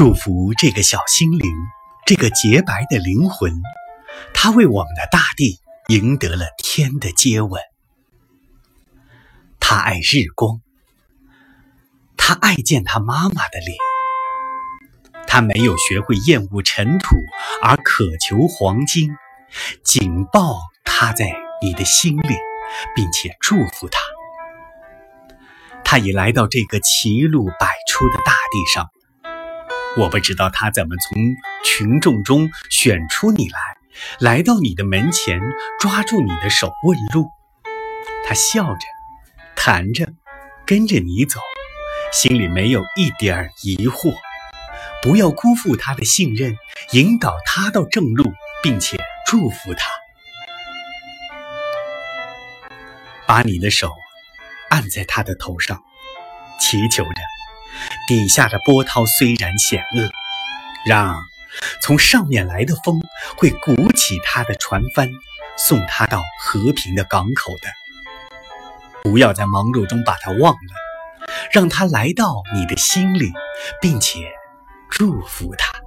祝福这个小心灵，这个洁白的灵魂，他为我们的大地赢得了天的接吻。他爱日光，他爱见他妈妈的脸。他没有学会厌恶尘土，而渴求黄金。紧抱他在你的心里，并且祝福他。他已来到这个歧路百出的大地上。我不知道他怎么从群众中选出你来，来到你的门前，抓住你的手问路。他笑着，谈着，跟着你走，心里没有一点儿疑惑。不要辜负他的信任，引导他到正路，并且祝福他。把你的手按在他的头上，祈求着。底下的波涛虽然险恶，让从上面来的风会鼓起他的船帆，送他到和平的港口的。不要在忙碌中把他忘了，让他来到你的心里，并且祝福他。